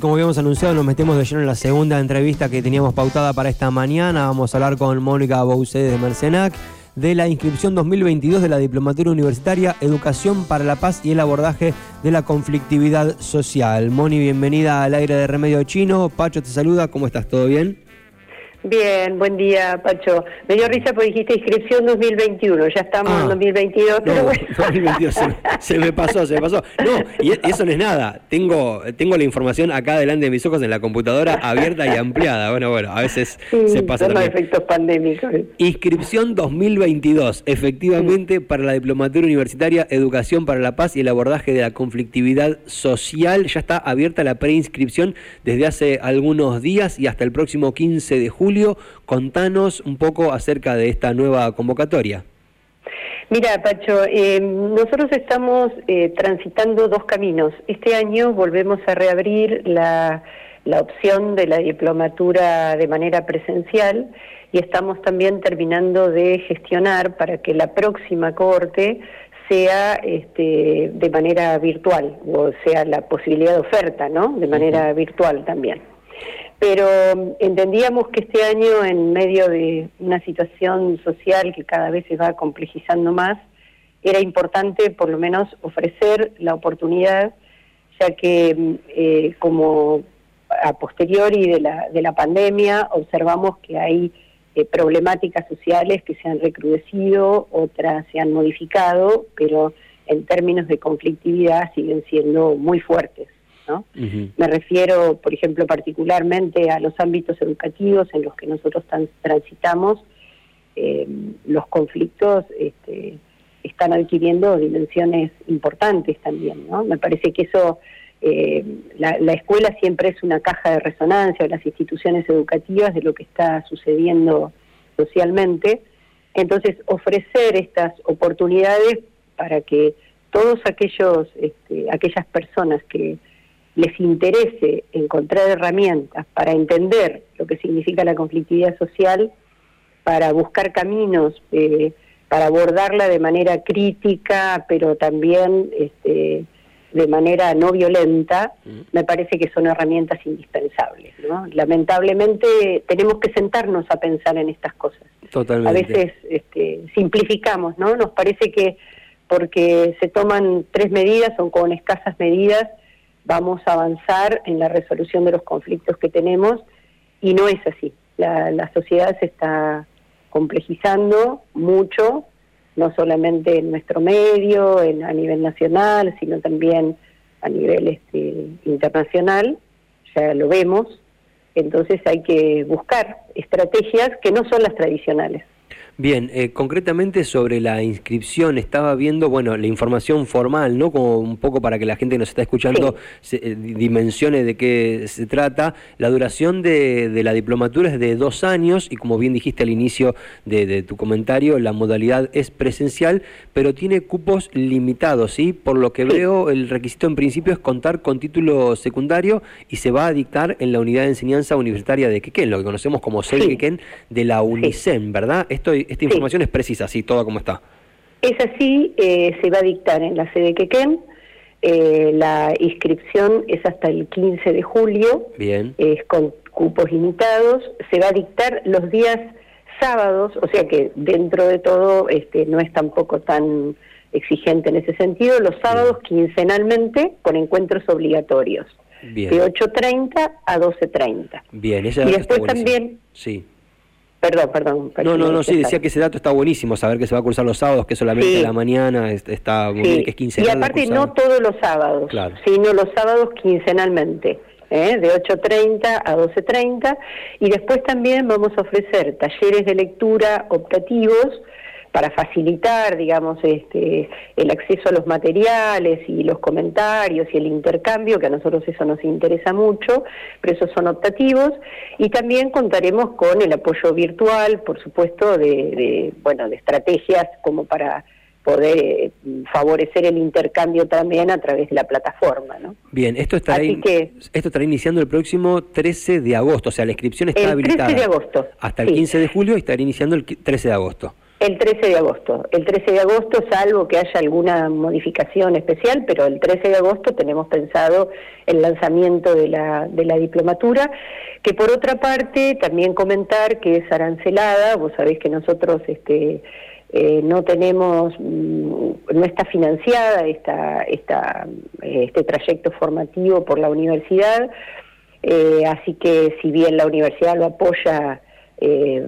Como habíamos anunciado, nos metemos de lleno en la segunda entrevista que teníamos pautada para esta mañana. Vamos a hablar con Mónica Bousé de Mercenac de la inscripción 2022 de la Diplomatura Universitaria Educación para la Paz y el abordaje de la conflictividad social. Moni, bienvenida al aire de Remedio Chino. Pacho te saluda, ¿cómo estás? ¿Todo bien? Bien, buen día, Pacho. Me dio risa porque dijiste inscripción 2021, ya estamos en 2022, ah. pero bueno. 2022, se, me pasó, se me pasó. No, y e, eso no es nada. Tengo, tengo la información acá delante de mis ojos en la computadora abierta y ampliada. Bueno, bueno, a veces se pasa son los efectos pandémicos. Inscripción 2022, efectivamente, para la Diplomatura Universitaria Educación para la Paz y el abordaje de la conflictividad social. Ya está abierta la preinscripción desde hace algunos días y hasta el próximo 15 de julio Julio, contanos un poco acerca de esta nueva convocatoria. Mira, Pacho, eh, nosotros estamos eh, transitando dos caminos. Este año volvemos a reabrir la, la opción de la diplomatura de manera presencial y estamos también terminando de gestionar para que la próxima corte sea este, de manera virtual, o sea, la posibilidad de oferta, ¿no? De manera virtual también pero mm, entendíamos que este año, en medio de una situación social que cada vez se va complejizando más, era importante por lo menos ofrecer la oportunidad, ya que mm, eh, como a posteriori de la, de la pandemia observamos que hay eh, problemáticas sociales que se han recrudecido, otras se han modificado, pero en términos de conflictividad siguen siendo muy fuertes. Me refiero, por ejemplo, particularmente a los ámbitos educativos en los que nosotros transitamos. Eh, los conflictos este, están adquiriendo dimensiones importantes también, ¿no? Me parece que eso, eh, la, escuela siempre es una caja de resonancia, las instituciones educativas de lo que está sucediendo socialmente. Entonces, ofrecer estas oportunidades para que todos aquellos, este, aquellas personas que les interese encontrar herramientas para entender lo que significa la conflictividad social, para buscar caminos eh, para abordarla de manera crítica, pero también este, de manera no violenta, me parece que son herramientas indispensables. Lamentablemente tenemos que sentarnos a pensar en estas cosas. Totalmente. A veces este, simplificamos, ¿no? Nos parece que porque se toman tres medidas o con escasas medidas, vamos a avanzar en la resolución de los conflictos que tenemos y no es así. La, sociedad se está complejizando mucho, no solamente en nuestro medio, en, a nivel nacional, sino también a nivel este, internacional, ya lo vemos, entonces hay que buscar estrategias que no son las tradicionales. Bien, eh, concretamente sobre la inscripción, estaba viendo, bueno, la información formal, ¿no? Como un poco para que la gente que nos está escuchando se, eh, dimensione de qué se trata. La duración de, la diplomatura es de dos años y como bien dijiste al inicio de, tu comentario, la modalidad es presencial, pero tiene cupos limitados, ¿sí? Por lo que veo, el requisito en principio es contar con título secundario y se va a dictar en la unidad de enseñanza universitaria de Quequén, lo que conocemos como CEL Quequén de la UNICEN, ¿verdad? Esto esta información es precisa, así, toda como está. Es así, eh, se va a dictar en la sede Quequén. Eh, la inscripción es hasta el 15 de julio. Bien. Es con cupos limitados. Se va a dictar los días sábados, o sea que dentro de todo este, no es tampoco tan exigente en ese sentido. Los sábados quincenalmente con encuentros obligatorios. Bien. De 8.30 a 12.30. Bien, esa Y después también... Sí Perdón, perdón. No, no, no, sí, decía que ese dato está buenísimo, saber que se va a cursar los sábados, que solamente la mañana está muy bien, que es quincenal. Y aparte no todos los sábados, sino los sábados quincenalmente. ¿eh? de 8.30 a 12.30 y después también vamos a ofrecer talleres de lectura optativos para facilitar, digamos, este, el acceso a los materiales y los comentarios y el intercambio, que a nosotros eso nos interesa mucho, pero esos son optativos, y también contaremos con el apoyo virtual, por supuesto, de, bueno, de estrategias como para poder eh, favorecer el intercambio también a través de la plataforma. ¿no? Bien, esto estará, esto estará iniciando el próximo 13 de agosto, o sea, la inscripción está habilitada. El 13 de agosto. Hasta el 15 de julio y estará iniciando el 13 de agosto. El 13 de agosto. El 13 de agosto, salvo que haya alguna modificación especial, pero el 13 de agosto tenemos pensado el lanzamiento de la, de la diplomatura, que por otra parte también comentar que es arancelada, vos sabés que nosotros este, eh, no tenemos, mm, no está financiada esta, esta, este trayecto formativo por la universidad, eh, así que si bien la universidad lo apoya, eh,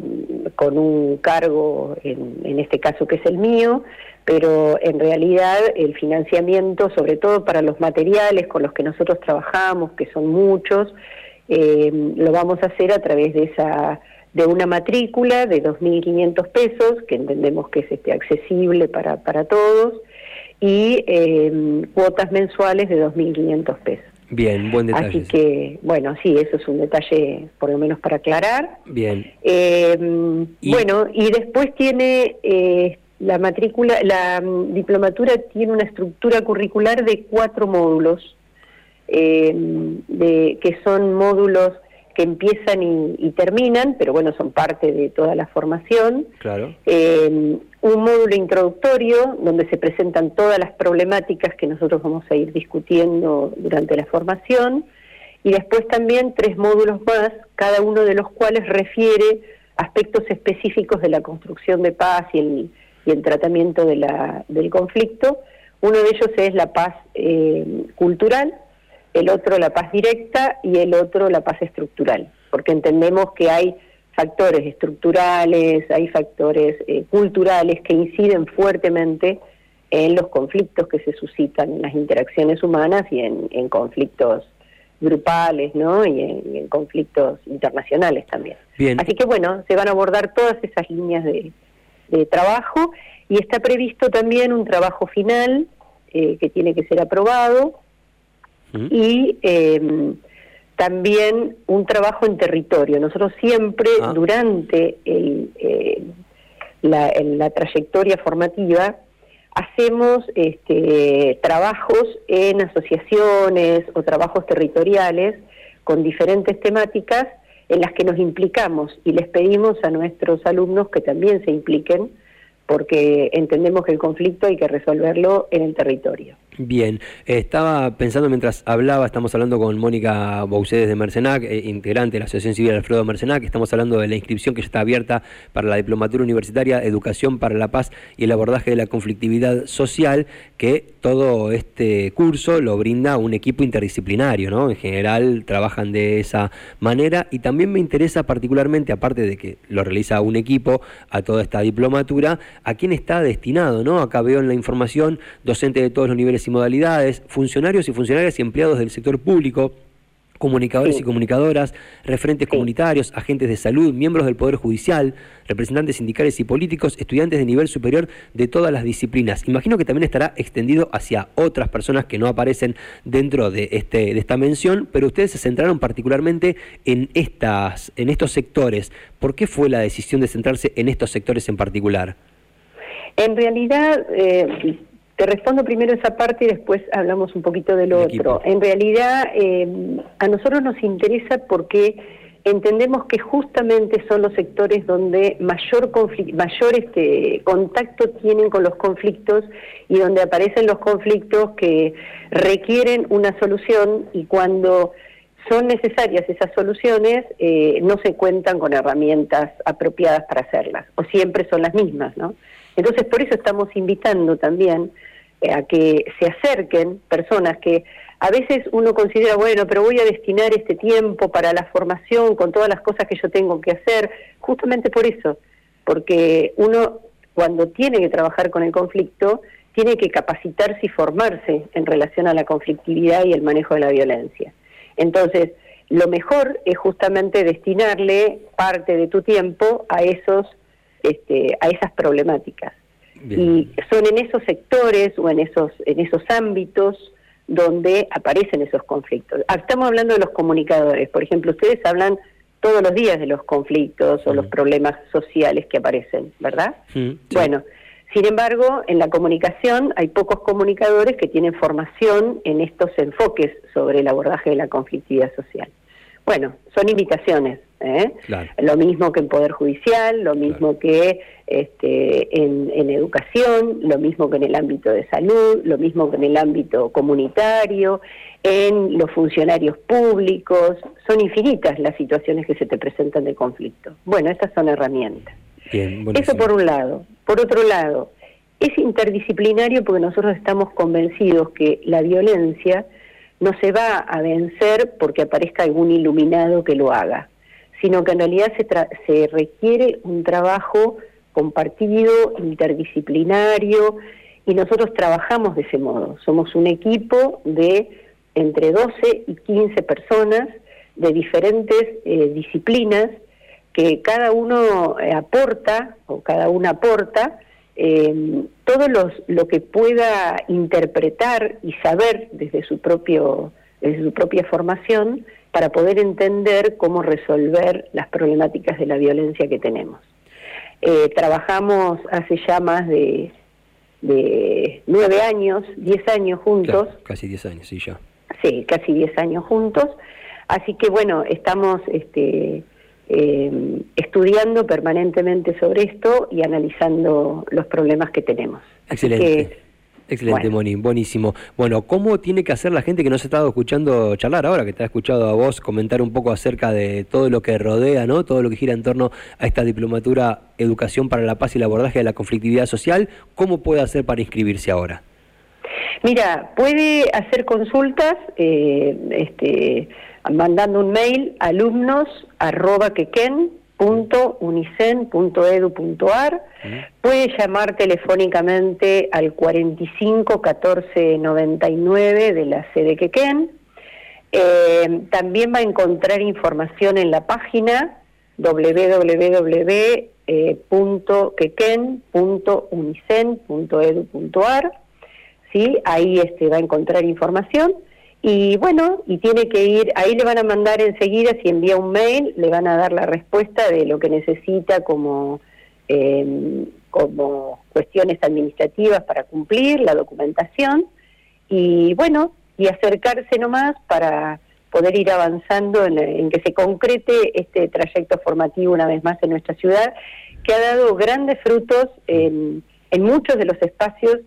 con un cargo, en, este caso que es el mío, pero en realidad el financiamiento, sobre todo para los materiales con los que nosotros trabajamos, que son muchos, eh, lo vamos a hacer a través de esa de una matrícula de 2.500 pesos, que entendemos que es este, accesible para, todos, y eh, cuotas mensuales de 2.500 pesos. Bien, buen detalle. Así que, bueno, sí, eso es un detalle por lo menos para aclarar. Bien. Eh, bueno, y después tiene eh, la matrícula, la mm, diplomatura tiene una estructura curricular de cuatro módulos, eh, de, que son módulos que empiezan y, terminan, pero bueno, son parte de toda la formación. Claro. Eh, un módulo introductorio donde se presentan todas las problemáticas que nosotros vamos a ir discutiendo durante la formación y después también tres módulos más, cada uno de los cuales refiere aspectos específicos de la construcción de paz y el, y el tratamiento de la, del conflicto. Uno de ellos es la paz eh, cultural, el otro la paz directa y el otro la paz estructural, porque entendemos que hay factores estructurales, hay factores eh, culturales que inciden fuertemente en los conflictos que se suscitan en las interacciones humanas y en, conflictos grupales, ¿no? Y en, conflictos internacionales también. Así que bueno, se van a abordar todas esas líneas de, trabajo y está previsto también un trabajo final eh, que tiene que ser aprobado y em, también un trabajo en territorio. Nosotros siempre ah. durante eh, la, trayectoria formativa hacemos este, trabajos en asociaciones o trabajos territoriales con diferentes temáticas en las que nos implicamos y les pedimos a nuestros alumnos que también se impliquen porque entendemos que el conflicto hay que resolverlo en el territorio. Bien, estaba pensando mientras hablaba, estamos hablando con Mónica Boucedes de Mercenac, eh, integrante de la Asociación Civil Alfredo Mercenac, estamos hablando de la inscripción que ya está abierta para la Diplomatura Universitaria Educación para la Paz y el abordaje de la conflictividad social, que todo este curso lo brinda un equipo interdisciplinario, ¿no? En general trabajan de esa manera y también me interesa particularmente, aparte de que lo realiza un equipo a toda esta diplomatura, a quién está destinado, ¿no? Acá veo en la información docente de todos los niveles modalidades, funcionarios y funcionarias y empleados del sector público, comunicadores y comunicadoras, referentes comunitarios, agentes de salud, miembros del Poder Judicial, representantes sindicales y políticos, estudiantes de nivel superior de todas las disciplinas. Imagino que también estará extendido hacia otras personas que no aparecen dentro de, este, de esta mención, pero ustedes se centraron particularmente en, estas, en estos sectores. ¿Por qué fue la decisión de centrarse en estos sectores en particular? En realidad, eh, te respondo primero esa parte y después hablamos un poquito del otro. En realidad, eh, a nosotros nos interesa porque entendemos que justamente son los sectores donde mayor, mayor este, contacto tienen con los conflictos y donde aparecen los conflictos que requieren una solución y cuando son necesarias esas soluciones, eh, no se cuentan con herramientas apropiadas para hacerlas, o siempre son las mismas, ¿no? Entonces, por eso estamos invitando también a que se acerquen personas que a veces uno considera, bueno, pero voy a destinar este tiempo para la formación con todas las cosas que yo tengo que hacer, justamente por eso, porque uno cuando tiene que trabajar con el conflicto, tiene que capacitarse y formarse en relación a la conflictividad y el manejo de la violencia. Entonces, lo mejor es justamente destinarle parte de tu tiempo a esos este, a esas problemáticas. Y son en esos sectores o en esos, en esos ámbitos donde aparecen esos conflictos. Ah, estamos hablando de los comunicadores, por ejemplo, ustedes hablan todos los días de los conflictos o los problemas sociales que aparecen, ¿verdad? Bueno, sin embargo, en la comunicación hay pocos comunicadores que tienen formación en estos enfoques sobre el abordaje de la conflictividad social. Bueno, son imitaciones. ¿eh? Lo mismo que en Poder Judicial, lo mismo que este, en, en, educación, lo mismo que en el ámbito de salud, lo mismo que en el ámbito comunitario, en los funcionarios públicos. Son infinitas las situaciones que se te presentan de conflicto. Bueno, estas son herramientas. Eso por un lado. Por otro lado, es interdisciplinario porque nosotros estamos convencidos que la violencia no se va a vencer porque aparezca algún iluminado que lo haga, sino que en realidad se, se requiere un trabajo compartido, interdisciplinario, y nosotros trabajamos de ese modo. Somos un equipo de entre 12 y 15 personas de diferentes eh, disciplinas que cada uno eh, aporta o cada una aporta eh, todo los, lo que pueda interpretar y saber desde su propio desde su propia formación para poder entender cómo resolver las problemáticas de la violencia que tenemos. Eh, trabajamos hace ya más de, de nueve años, diez años juntos. casi diez años, sí, ya. Sí, casi diez años juntos. Así que bueno, estamos este, eh, estudiando permanentemente sobre esto y analizando los problemas que tenemos. Excelente. Excelente, Moni, buenísimo. Bueno, ¿cómo tiene que hacer la gente que nos ha estado escuchando charlar ahora, que te ha escuchado a vos comentar un poco acerca de todo lo que rodea, ¿no? Todo lo que gira en torno a esta diplomatura Educación para la Paz y el abordaje de la conflictividad social, ¿cómo puede hacer para inscribirse ahora? Mira, puede hacer consultas, eh, este, mandando un mail alumnos arroba Puede llamar telefónicamente al 45 14 99 de la sede Quequén. Eh, también va a encontrar información en la página www.quequén.unicen.edu.ar. ¿sí? Ahí este, va a encontrar información. Y bueno, y tiene que ir, ahí le van a mandar enseguida, si envía un mail, le van a dar la respuesta de lo que necesita como, eh, como cuestiones administrativas para cumplir, la documentación, y bueno, y acercarse nomás para poder ir avanzando en, en que se concrete este trayecto formativo una vez más en nuestra ciudad, que ha dado grandes frutos en, en muchos de los espacios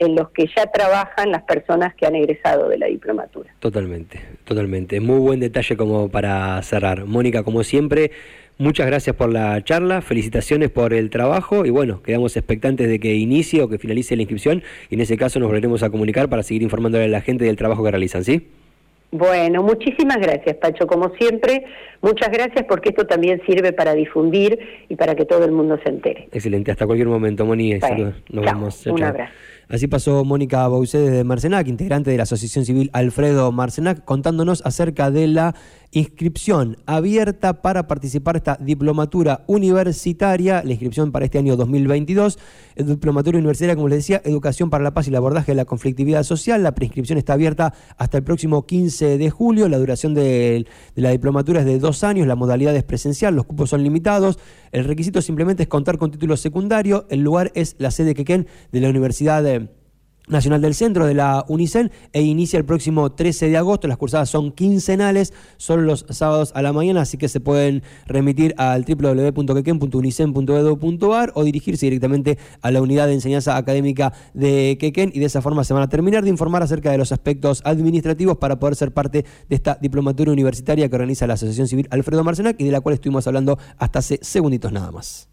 en los que ya trabajan las personas que han egresado de la diplomatura. Totalmente, totalmente. Muy buen detalle como para cerrar. Mónica, como siempre, muchas gracias por la charla, felicitaciones por el trabajo y bueno, quedamos expectantes de que inicie o que finalice la inscripción y en ese caso nos volveremos a comunicar para seguir informándole a la gente del trabajo que realizan, ¿sí? Bueno, muchísimas gracias, Pacho. Como siempre, muchas gracias porque esto también sirve para difundir y para que todo el mundo se entere. Excelente, hasta cualquier momento, Moni. Nos vemos. un abrazo. Así pasó Mónica Baucé de Marcenac, integrante de la Asociación Civil Alfredo Marcenac, contándonos acerca de la inscripción abierta para participar esta diplomatura universitaria, la inscripción para este año 2022, diplomatura universitaria, como les decía, Educación para la Paz y el abordaje de la conflictividad social. La preinscripción está abierta hasta el próximo 15 de julio. La duración de, de la diplomatura es de dos años, la modalidad es presencial, los cupos son limitados. El requisito simplemente es contar con título secundario. El lugar es la sede Quequén de la Universidad de Nacional del Centro de la UNICEN e inicia el próximo 13 de agosto. Las cursadas son quincenales, son los sábados a la mañana, así que se pueden remitir al www.quequen.unicen.edu.ar o dirigirse directamente a la unidad de enseñanza académica de Quequén y de esa forma se van a terminar de informar acerca de los aspectos administrativos para poder ser parte de esta diplomatura universitaria que organiza la Asociación Civil Alfredo Marcenac y de la cual estuvimos hablando hasta hace segunditos nada más.